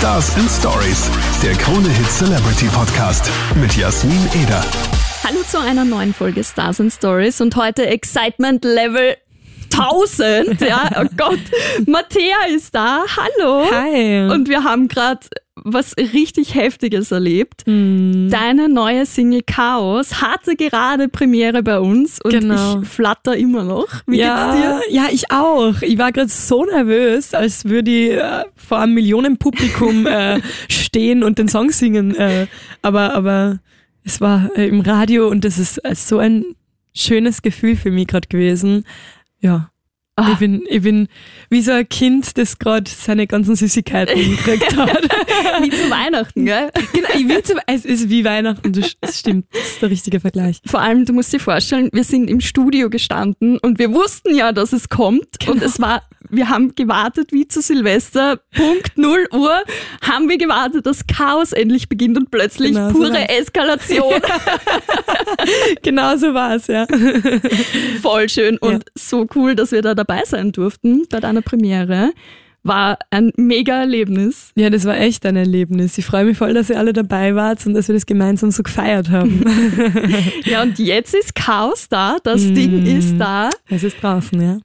Stars and Stories, der Krone Hit Celebrity Podcast mit Jasmin Eder. Hallo zu einer neuen Folge Stars and Stories und heute Excitement Level 1000. Ja, oh Gott. Mattea ist da. Hallo. Hi. Und wir haben gerade was richtig Heftiges erlebt. Hm. Deine neue Single Chaos hatte gerade Premiere bei uns und Genau. ich flatter immer noch. Wie ja, geht's dir? Ja, ich auch. Ich war gerade so nervös, als würde ich äh, vor einem Millionenpublikum äh, stehen und den Song singen. Äh, aber, aber es war äh, im Radio und das ist äh, so ein schönes Gefühl für mich gerade gewesen. Ja. Ah. Ich bin, ich bin wie so ein Kind, das gerade seine ganzen Süßigkeiten gekriegt hat. Wie zu Weihnachten, gell? genau, ich will zum, es ist wie Weihnachten, das das stimmt, das ist der richtige Vergleich. Vor allem, du musst dir vorstellen, wir sind im Studio gestanden und wir wussten ja, dass es kommt. Genau. Und es war, wir haben gewartet wie zu Silvester, Punkt 0 Uhr, haben wir gewartet, dass Chaos endlich beginnt und plötzlich Genau so pure war's. Eskalation. Genau so war es, ja. Voll schön und so cool, dass wir da dabei sein durften bei deiner Premiere. War ein mega Erlebnis. Ja, das war echt ein Erlebnis. Ich freue mich voll, dass ihr alle dabei wart und dass wir das gemeinsam so gefeiert haben. Ja, und jetzt ist Chaos da, das Mm. Ding ist da. es ist draußen, ja.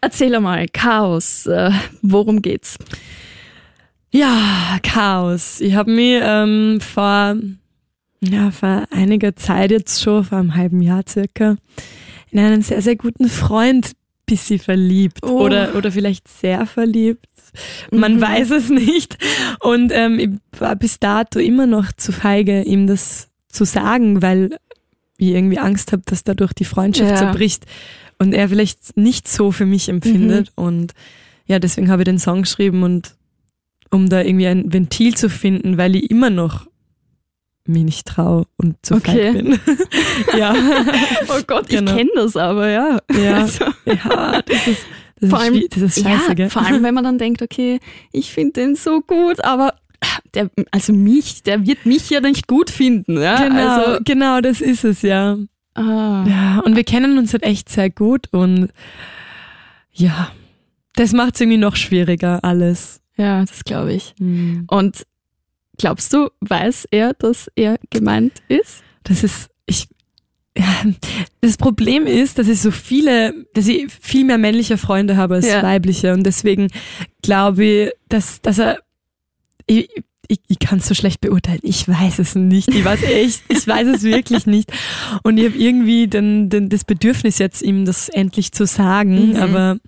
Erzähl einmal, Chaos, äh, worum geht's? Ja, Chaos. Ich habe mich ähm, vor, ja, vor einiger Zeit jetzt schon, vor einem halben Jahr circa, in einen sehr, sehr guten Freund bisschen verliebt. Oh. Oder, oder vielleicht sehr verliebt. Man Mhm. weiß es nicht. Und ähm, ich war bis dato immer noch zu feige, ihm das zu sagen, weil ich irgendwie Angst habe, dass dadurch die Freundschaft Ja. zerbricht und er vielleicht nicht so für mich empfindet. Und ja, deswegen habe ich den Song geschrieben und um da irgendwie ein Ventil zu finden, weil ich immer noch mich nicht traue und zu Okay. feig bin. ja. Oh Gott, Genau. ich kenne das aber, ja. Ja. Also, ja, das ist, das Vor ist, allem- das ist scheiße, ja, gell? vor allem, wenn man dann denkt, okay, ich finde den so gut, aber der, also mich, der wird mich ja nicht gut finden. Ja? Genau, Also, genau, das ist es, ja. Ah, Ja, und wir kennen uns halt echt sehr gut und ja, das macht es irgendwie noch schwieriger, alles. ja, das glaube ich. Hm. Und glaubst du, weiß er, dass er gemeint ist? Das ist, ich, ja, das Problem ist, dass ich so viele, dass ich viel mehr männliche Freunde habe als Ja. weibliche und deswegen glaube ich, dass, dass er, ich, ich, ich kann es so schlecht beurteilen. Ich weiß es nicht. Ich weiß echt, ich weiß es wirklich nicht. Und ich habe irgendwie den, den, das Bedürfnis jetzt, ihm das endlich zu sagen, Mhm. aber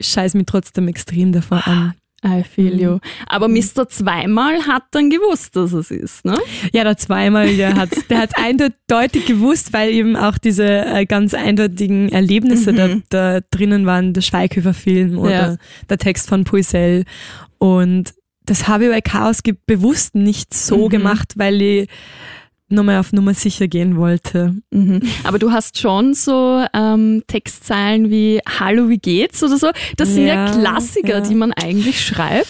scheiß mich trotzdem extrem davor an. I feel you. Mhm. Aber Mr. Zweimal hat dann gewusst, dass es ist, ne? Ja, der zweimal, der hat der hat's eindeutig gewusst, weil eben auch diese äh, ganz eindeutigen Erlebnisse da, Mhm. da drinnen waren, der Schweighöfer-Film oder Ja. der Text von Puisel. Und das habe ich bei Chaos ge- bewusst nicht so Mhm. gemacht, weil ich nochmal auf Nummer sicher gehen wollte. Mhm. Aber du hast schon so ähm, Textzeilen wie Hallo, wie geht's oder so. Das sind ja, Ja, Klassiker, ja. die man eigentlich schreibt.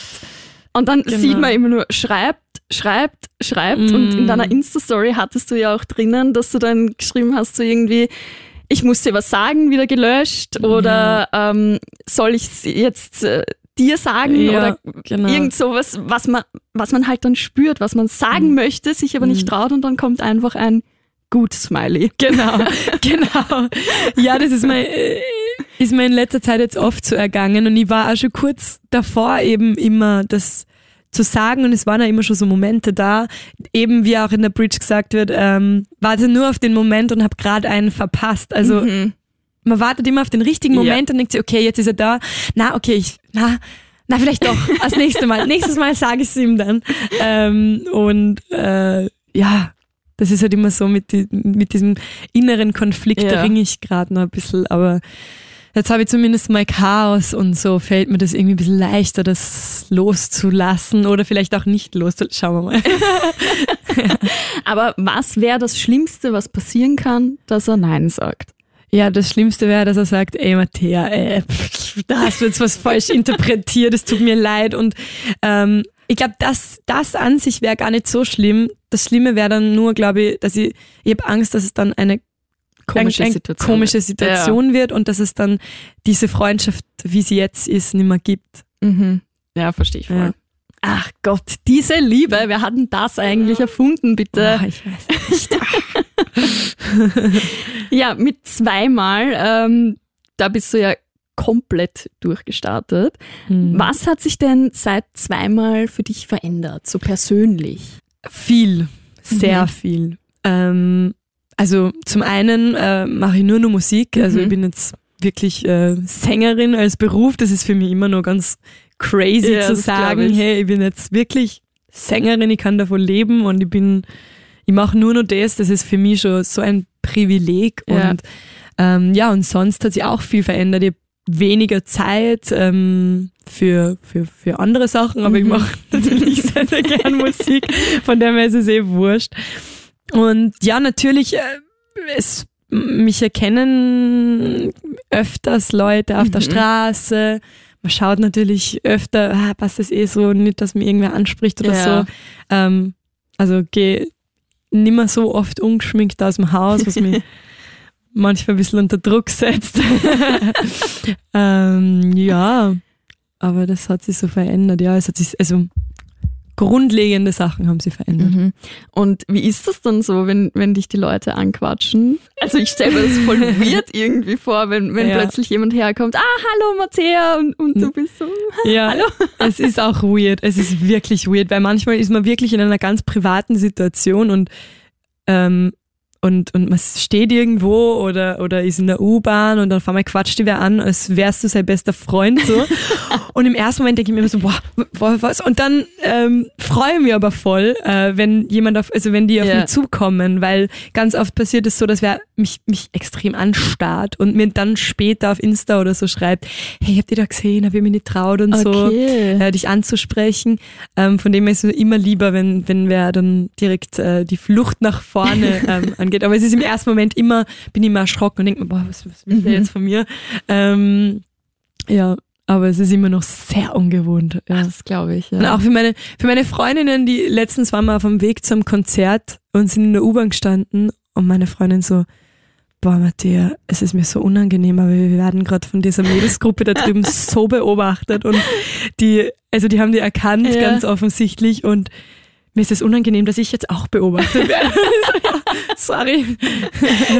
Und dann Genau. sieht man immer nur, schreibt, schreibt, schreibt. Und in Mm. deiner Insta-Story hattest du ja auch drinnen, dass du dann geschrieben hast, so irgendwie, ich muss dir was sagen, wieder gelöscht. Oder ähm, soll ich jetzt äh, dir sagen? Ja, oder genau. irgend sowas, was man, was man halt dann spürt, was man sagen Mhm. möchte, sich aber nicht traut und dann kommt einfach ein gut Smiley. Genau, genau. Ja, das ist mir, äh, ist mir in letzter Zeit jetzt oft so ergangen und ich war auch schon kurz davor eben immer das zu sagen und es waren ja immer schon so Momente da, eben wie auch in der Bridge gesagt wird, ähm, warte nur auf den Moment und hab gerade einen verpasst. Also Mhm. Man wartet immer auf den richtigen Ja. Moment und denkt sich, okay, jetzt ist er da. Na, okay, ich, na, na, vielleicht doch, als nächstes Mal. Nächstes Mal sage ich es ihm dann. Ähm, und äh, ja, das ist halt immer so mit, die, mit diesem inneren Konflikt, da Ja. ringe ich gerade noch ein bisschen, aber jetzt habe ich zumindest mal Chaos und so fällt mir das irgendwie ein bisschen leichter, das loszulassen oder vielleicht auch nicht loszulassen. Schauen wir mal. Aber was wäre das Schlimmste, was passieren kann, dass er Nein sagt? Ja, das Schlimmste wäre, dass er sagt, ey Mattea, ey, pff, da hast du jetzt was falsch interpretiert, es tut mir leid. Und ähm, ich glaube, das, das an sich wäre gar nicht so schlimm. Das Schlimme wäre dann nur, glaube ich, dass ich, ich habe Angst, dass es dann eine Komische ein, ein Situation komische wird. Situation wird und dass es dann diese Freundschaft, wie sie jetzt ist, nicht mehr gibt. Mhm. Ja, verstehe ich voll. Ja. Ach Gott, diese Liebe, wer hat denn das eigentlich erfunden, bitte? Oh, ich weiß nicht. Ja, mit zweimal, ähm, da bist du ja komplett durchgestartet. Hm. Was hat sich denn seit zweimal für dich verändert, so persönlich? Viel, sehr Mhm. viel. Ähm, also zum einen äh, mache ich nur noch Musik, also Mhm. ich bin jetzt wirklich äh, Sängerin als Beruf. Das ist für mich immer noch ganz crazy Ja, zu sagen, ich. hey, ich bin jetzt wirklich Sängerin, ich kann davon leben und ich bin, ich mache nur noch das. Das ist für mich schon so ein Privileg Ja. und ähm, ja und sonst hat sich auch viel verändert. Ich weniger Zeit ähm, für, für, für andere Sachen, aber ich Mhm. mache natürlich sehr, sehr gern Musik, von der her ist es eh wurscht. Und ja, natürlich, äh, es, mich erkennen öfters Leute auf der Mhm. Straße. Man schaut natürlich öfter, ah, passt das eh so, nicht, dass mir irgendwer anspricht oder Ja. so. Ähm, also geh nimmer so oft ungeschminkt aus dem Haus, was mich manchmal ein bisschen unter Druck setzt. ähm, ja, aber das hat sich so verändert. Ja, es hat sich, also grundlegende Sachen haben sich verändert. Mhm. Und wie ist das dann so, wenn, wenn dich die Leute anquatschen? Also ich stelle mir das voll weird irgendwie vor, wenn, wenn Ja. plötzlich jemand herkommt, ah, hallo Mattea, und, und du bist so, Ja, hallo. es ist auch weird. Es ist wirklich weird, weil manchmal ist man wirklich in einer ganz privaten Situation und ähm, und, und man steht irgendwo oder, oder ist in der U-Bahn und dann auf einmal quatscht die wer an, als wärst du sein bester Freund so. und im ersten Moment denke ich mir immer so, boah, boah was? Und dann ähm, freue ich mich aber voll, äh, wenn jemand auf, also wenn die auf Ja. mich zukommen, weil ganz oft passiert es so, dass wer mich, mich extrem anstarrt und mir dann später auf Insta oder so schreibt, hey, habt ihr da gesehen, hab ich mich nicht traut und so Okay. äh, dich anzusprechen. Ähm, von dem her ist es immer lieber, wenn, wenn wer dann direkt äh, die Flucht nach vorne ähm, angeht. Aber es ist im ersten Moment immer, bin ich immer erschrocken und denke mir, boah, was, was will der Mhm. jetzt von mir? Ähm, ja, aber es ist immer noch sehr ungewohnt. Ja. Das glaube ich, Und ja. auch für meine, für meine Freundinnen, die letztens waren wir auf dem Weg zum Konzert und sind in der U-Bahn gestanden und meine Freundin so, boah, Matthäa, es ist mir so unangenehm, aber wir werden gerade von dieser Mädelsgruppe da drüben so beobachtet und die, also die haben die erkannt, Ja. ganz offensichtlich und mir ist es unangenehm, dass ich jetzt auch beobachtet werde. Sorry.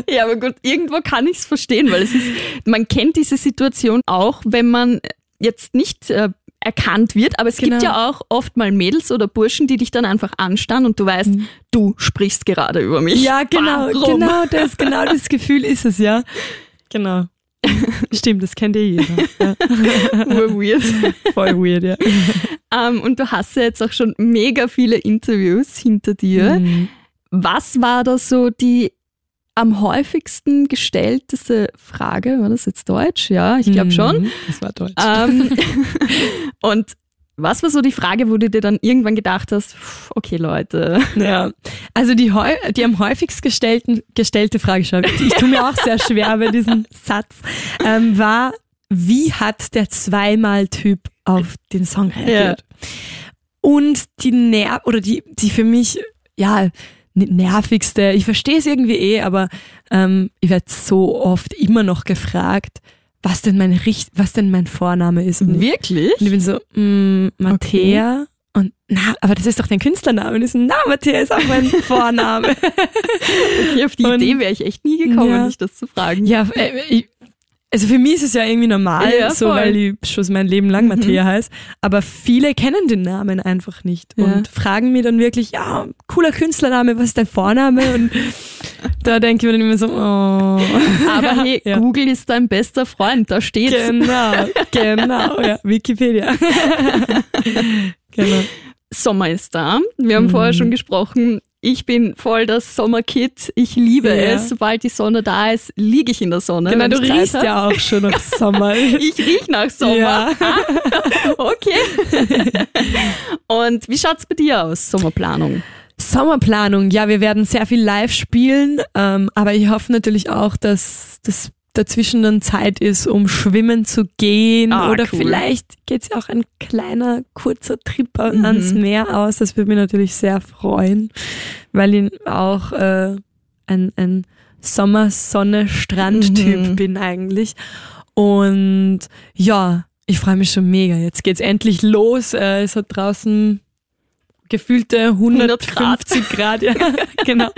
Ja, aber gut, irgendwo kann ich es verstehen, weil es ist, man kennt diese Situation auch, wenn man jetzt nicht äh, erkannt wird, aber es gibt Genau. ja auch oft mal Mädels oder Burschen, die dich dann einfach anstarren und du weißt, du sprichst gerade über mich. Mhm. Ja, genau, Warum? genau das, genau das Gefühl ist es, ja. Genau. Stimmt, das kennt eh jeder. Ja. Urweird. Voll weird, ja. ähm, und du hast ja jetzt auch schon mega viele Interviews hinter dir. Mhm. Was war da so die am häufigsten gestellteste Frage? War das jetzt Deutsch? Ja, ich glaube schon. Mhm, Das war Deutsch. Ähm, und was war so die Frage, wo du dir dann irgendwann gedacht hast, pff, okay Leute, Ja, also die, die am häufigst gestellten, gestellte Frage, ich tue mir auch sehr schwer bei diesem Satz, ähm, war, wie hat der Zweimal-Typ auf den Song reagiert? Und die Ner oder die, die für mich, ja, nervigste, ich verstehe es irgendwie eh, aber ähm, ich werde so oft immer noch gefragt, was denn mein Richt was denn mein Vorname ist. Und ich- wirklich? und ich bin so, mm, Matthäa. Und na, aber das ist doch dein Künstlername. Und ich so, na, Matthäa ist auch mein Vorname. Okay, auf die Und- Idee wäre ich echt nie gekommen, Ja. dich das zu fragen. ja, äh, ich, also für mich ist es ja irgendwie normal, Ja, so weil ich schon mein Leben lang Matthäa heißt. Aber viele kennen den Namen einfach nicht Ja. und fragen mir dann wirklich, ja, cooler Künstlername, was ist dein Vorname? Und da denke ich mir dann immer so, oh. Aber hey, Ja. Google ist dein bester Freund, da steht's. Genau, genau, ja, Wikipedia. genau. Sommer ist da. Wir haben Mhm. vorher schon gesprochen. Ich bin voll das Sommerkid. Ich liebe Ja. es. Sobald die Sonne da ist, liege ich in der Sonne. Genau, du riechst hab. ja auch schon nach Sommer. Ich riech nach Sommer. Ja. Okay. Und wie schaut's bei dir aus, Sommerplanung? Sommerplanung, ja, wir werden sehr viel live spielen, ähm, aber ich hoffe natürlich auch, dass das dazwischen dann Zeit ist, um schwimmen zu gehen Ah, oder cool. vielleicht geht's ja auch ein kleiner, kurzer Trip Mhm. ans Meer aus. Das würde mich natürlich sehr freuen, weil ich auch äh, ein, ein Sommer-Sonne-Strand-Typ Mhm. bin eigentlich. Und ja, Ich freue mich schon mega. Jetzt geht's endlich los. Äh, es hat draußen gefühlte 150 Grad. Ja, genau.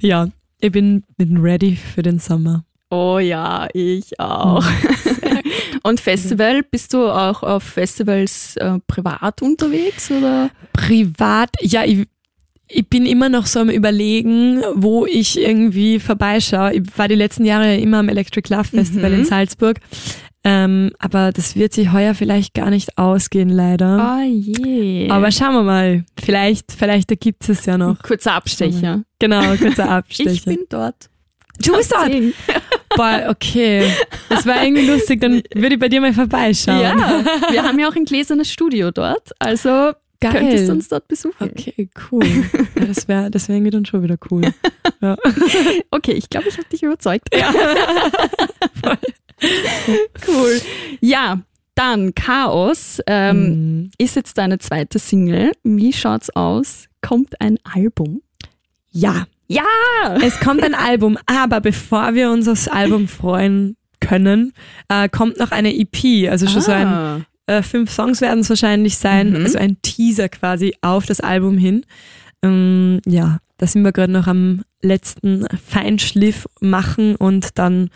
Ja, ich bin, bin ready für den Sommer. Oh ja, ich auch. Und Festival, bist du auch auf Festivals äh, privat unterwegs oder? Privat, ja, ich, ich bin immer noch so am Überlegen, wo ich irgendwie vorbeischaue. Ich war die letzten Jahre immer am Electric Love Festival Mhm. in Salzburg. Ähm, aber das wird sich heuer vielleicht gar nicht ausgehen, leider. Ah je. Aber schauen wir mal. Vielleicht, vielleicht ergibt es ja noch. kurzer Abstecher. Genau, kurzer Abstecher. Ich bin dort. du bist dort. Boah, okay. Das war irgendwie lustig. Dann würde ich bei dir mal vorbeischauen. Ja, wir haben ja auch ein gläsernes Studio dort, also Geil. könntest du uns dort besuchen. Okay, cool. Ja, das wäre das wär irgendwie dann schon wieder cool. Ja. Okay, ich glaube, ich habe dich überzeugt. Ja. cool. Ja, dann Chaos ähm, Mhm. ist jetzt deine zweite Single. Wie schaut's aus? Kommt ein Album? Ja, Ja! es kommt ein Album, aber bevor wir uns aufs Album freuen können, äh, kommt noch eine EP. Also schon so ein Ah. äh, fünf Songs werden es wahrscheinlich sein, Mhm. also ein Teaser quasi auf das Album hin. Ähm, ja, da sind wir gerade noch am letzten Feinschliff machen und dann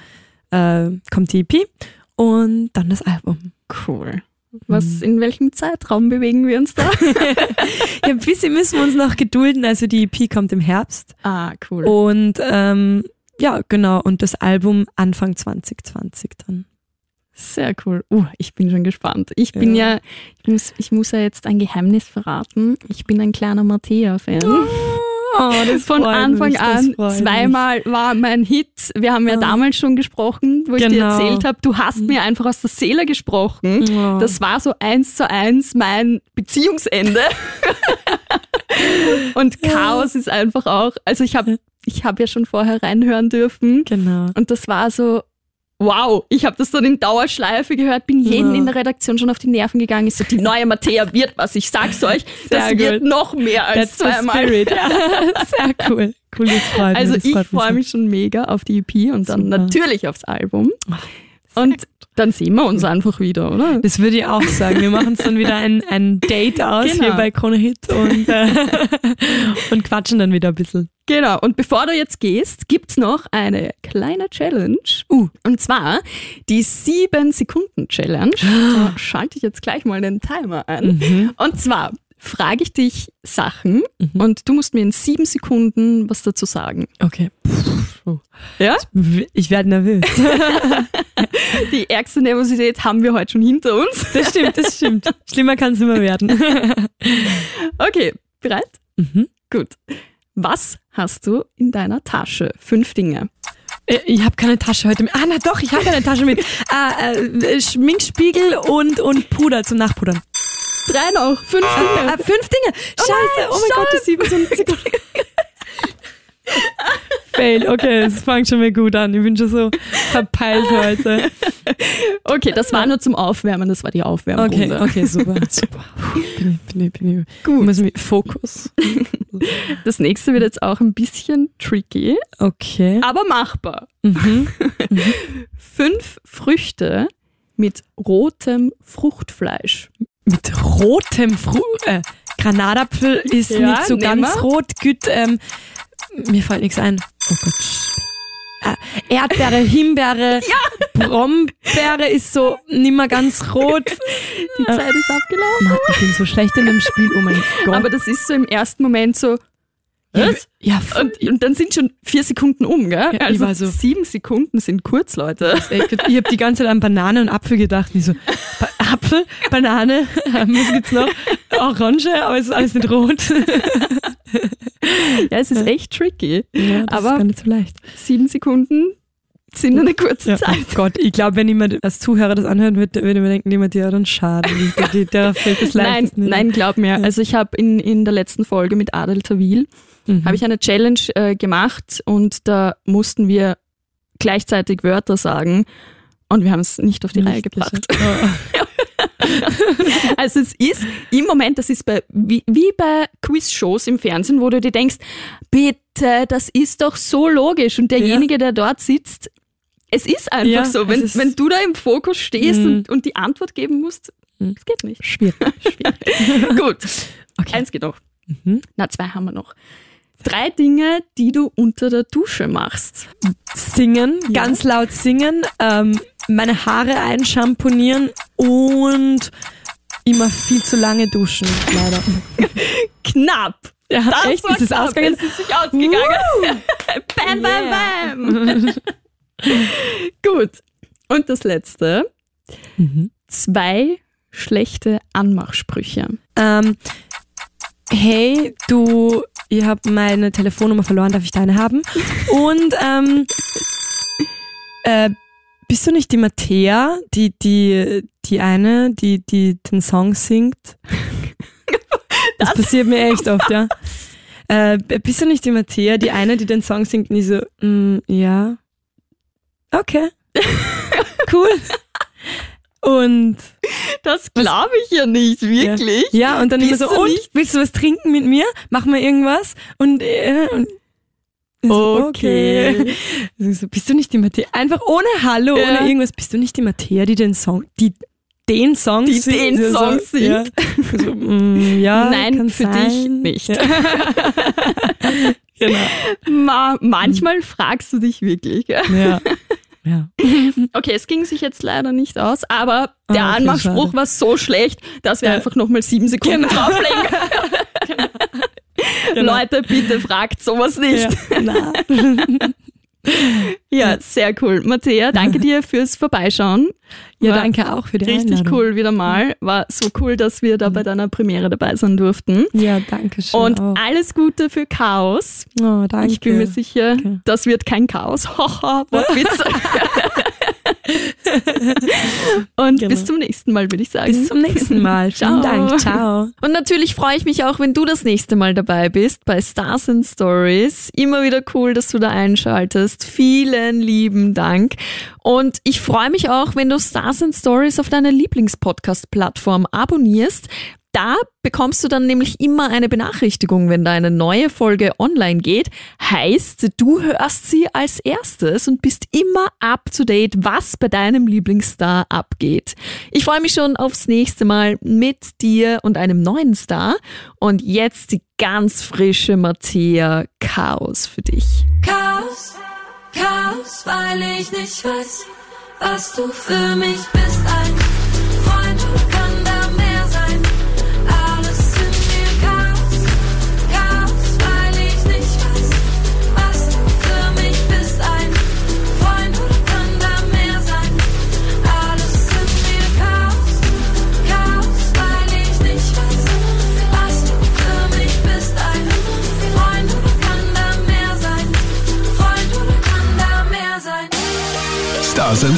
äh, kommt die EP und dann das Album. Cool. Was, Mhm. in welchem Zeitraum bewegen wir uns da? Ja, ein bisschen müssen wir uns noch gedulden, also die EP kommt im Herbst ah, cool. und ähm, ja, genau, und das Album Anfang 2020 dann. Sehr cool. Uh, ich bin schon gespannt. Ich bin Ja. ja, ich muss, ich muss ja jetzt ein Geheimnis verraten. Ich bin ein kleiner Mattea-Fan. Oh, das Von Anfang mich, das an freut mich. zweimal war mein Hit. Wir haben ja Ah. damals schon gesprochen, wo ich dir Genau. erzählt habe, du hast mir einfach aus der Seele gesprochen. Oh. Das war so eins zu eins mein Beziehungsende. Und Chaos ist einfach auch, also ich habe ich hab ja schon vorher reinhören dürfen genau. und das war so, wow, ich habe das dann in Dauerschleife gehört, bin jeden Ja. in der Redaktion schon auf die Nerven gegangen. Ich so, die neue Mattea wird was, ich sag's euch, das Sehr wird gut. noch mehr als That's zweimal. spirit. Ja, sehr cool. Cool, das freut Also das ich freue mich schon mega auf die EP und dann Super. natürlich aufs Album. Und dann sehen wir uns einfach wieder, oder? Das würde ich auch sagen. Wir machen uns dann wieder ein, ein Date aus Genau. hier bei Krone Hit und, äh, und quatschen dann wieder ein bisschen. Genau. Und bevor du jetzt gehst, gibt's noch eine kleine Challenge. Uh. Und zwar die 7-Sekunden-Challenge. Da schalte ich jetzt gleich mal den Timer ein. Mhm. Und zwar frage ich dich Sachen Mhm. und du musst mir in sieben Sekunden was dazu sagen. Okay. Puh. Ja? Ich werde nervös. Die ärgste Nervosität haben wir heute schon hinter uns. Das stimmt, das stimmt. Schlimmer kann es immer werden. Okay, bereit? Mhm. Gut. Was hast du in deiner Tasche? Fünf Dinge. Äh, Ich habe keine Tasche heute mit. Ah, na doch, ich habe eine Tasche mit. Ah, äh, Schminkspiegel und, und Puder zum Nachpudern. Drei noch. Fünf Dinge. Ah, fünf Dinge. Scheiße. nein, oh mein Gott, die sieben sind. Fail. Okay, es fängt schon mal gut an. Ich bin schon so verpeilt heute. Okay, das war nur zum Aufwärmen. Das war die Okay, Aufwärmrunde. okay, super. super. Bin bin bin. Gut. Muss mich Fokus. Das nächste wird jetzt auch ein bisschen tricky, Okay. aber machbar. Mhm. Fünf Früchte mit rotem Fruchtfleisch. Mit rotem Fru äh, Granatapfel ist Ja, nicht so ganz wir. rot. Gut, ähm, mir fällt nichts ein. Oh Gott. Äh, Erdbeere, Himbeere, Brombeere ist so nimmer ganz rot. Die Zeit ist abgelaufen. Mann, ich bin so schlecht in dem Spiel. Oh mein Gott. Aber das ist so im ersten Moment so. ja, Was? ja. Und, und dann sind schon vier Sekunden um, gell? Ja, also so- sieben Sekunden sind kurz, Leute. Ey, Ich habe die ganze Zeit an Banane und Apfel gedacht. Und so, ba Apfel, Banane, was gibt's noch? Orange, aber es ist alles nicht rot. Ja, es ist echt tricky. Ja, das Aber- ist gar nicht so leicht. Sieben Sekunden sind eine kurze Ja, Zeit. oh Gott, ich glaube, wenn jemand als Zuhörer das anhören würde, würde man denken, jemand, ja, dann schade. Der fällt das Nein, nicht. nein, glaub mir. Also ich habe in, in der letzten Folge mit Adel Tawil Mhm. habe ich eine Challenge äh, gemacht und da mussten wir gleichzeitig Wörter sagen und wir haben es nicht auf die Reihe Nicht gebracht. geschafft. Also es ist im Moment, das ist bei wie, wie bei Quizshows im Fernsehen, wo du dir denkst, bitte, das ist doch so logisch und derjenige, der dort sitzt, Es ist einfach Ja, so, wenn, wenn du da im Fokus stehst Mhm. und, und die Antwort geben musst, Mhm. das geht nicht. Schwierig. schwierig. Gut, Okay. eins geht noch. Mhm. Na, zwei haben wir noch. Drei Dinge, die du unter der Dusche machst. Singen, Ja. ganz laut singen, ähm, meine Haare einschamponieren und immer viel zu lange duschen, leider. Knapp. Ja, Das echt? Ist es ausgegangen? Es ist sich ausgegangen. bam, bam, bam. Gut. Und das letzte. Mhm. Zwei schlechte Anmachsprüche. Ähm, hey, du, ich habe meine Telefonnummer verloren, darf ich deine haben? Und ähm, äh, bist du nicht die Mattea, die, die, die eine, die, die den Song singt? Das, passiert mir echt oft, ja. Äh, bist du nicht die Mattea, die eine, die den Song singt und ich so, mm, ja. Okay. Cool. Und Das glaube ich ja nicht, wirklich. Ja, und dann immer Bist so, du und willst du was trinken mit mir? Mach mal irgendwas. Und, äh, und so, Okay. okay. So, bist du nicht die Mattea? Einfach ohne Hallo, Ja. ohne irgendwas. Bist du nicht die Mattea, die den Song, die den Song Die singt? den So, Song so, Ja. So, mm, ja, Nein, für sein. dich nicht. Ja. genau. Ma manchmal fragst du dich wirklich. Gell? Ja. ja. Okay, es ging sich jetzt leider nicht aus, aber der Ah, okay, Anmachspruch schade. war so schlecht, dass wir Ja. einfach nochmal sieben Sekunden Genau. drauflegen. Genau. Leute, bitte fragt sowas nicht. Ja. Ja, sehr cool. Matthäa, danke dir fürs Vorbeischauen. ja, War danke auch für die Richtig Einladung. cool wieder mal. War so cool, dass wir da bei deiner Premiere dabei sein durften. Ja, danke schön. Und auch. alles Gute für Chaos. Oh, danke. Ich bin mir sicher, Danke. das wird kein Chaos. Haha, Wortwitz. Und Genau. bis zum nächsten Mal, würde ich sagen. Bis zum nächsten Mal. Vielen Ciao. Dank. Ciao. Und natürlich freue ich mich auch, wenn du das nächste Mal dabei bist bei Stars and Stories. Immer wieder cool, dass du da einschaltest. Vielen lieben Dank. Und ich freue mich auch, wenn du Stars and Stories auf deiner Lieblingspodcast-Plattform abonnierst. Da bekommst du dann nämlich immer eine Benachrichtigung, wenn da eine neue Folge online geht. Heißt, du hörst sie als erstes und bist immer up to date, was bei deinem Lieblingsstar abgeht. Ich freue mich schon aufs nächste Mal mit dir und einem neuen Star. Und jetzt die ganz frische Mattea Chaos für dich. Chaos, Chaos, weil ich nicht weiß, was du für mich bist. Ein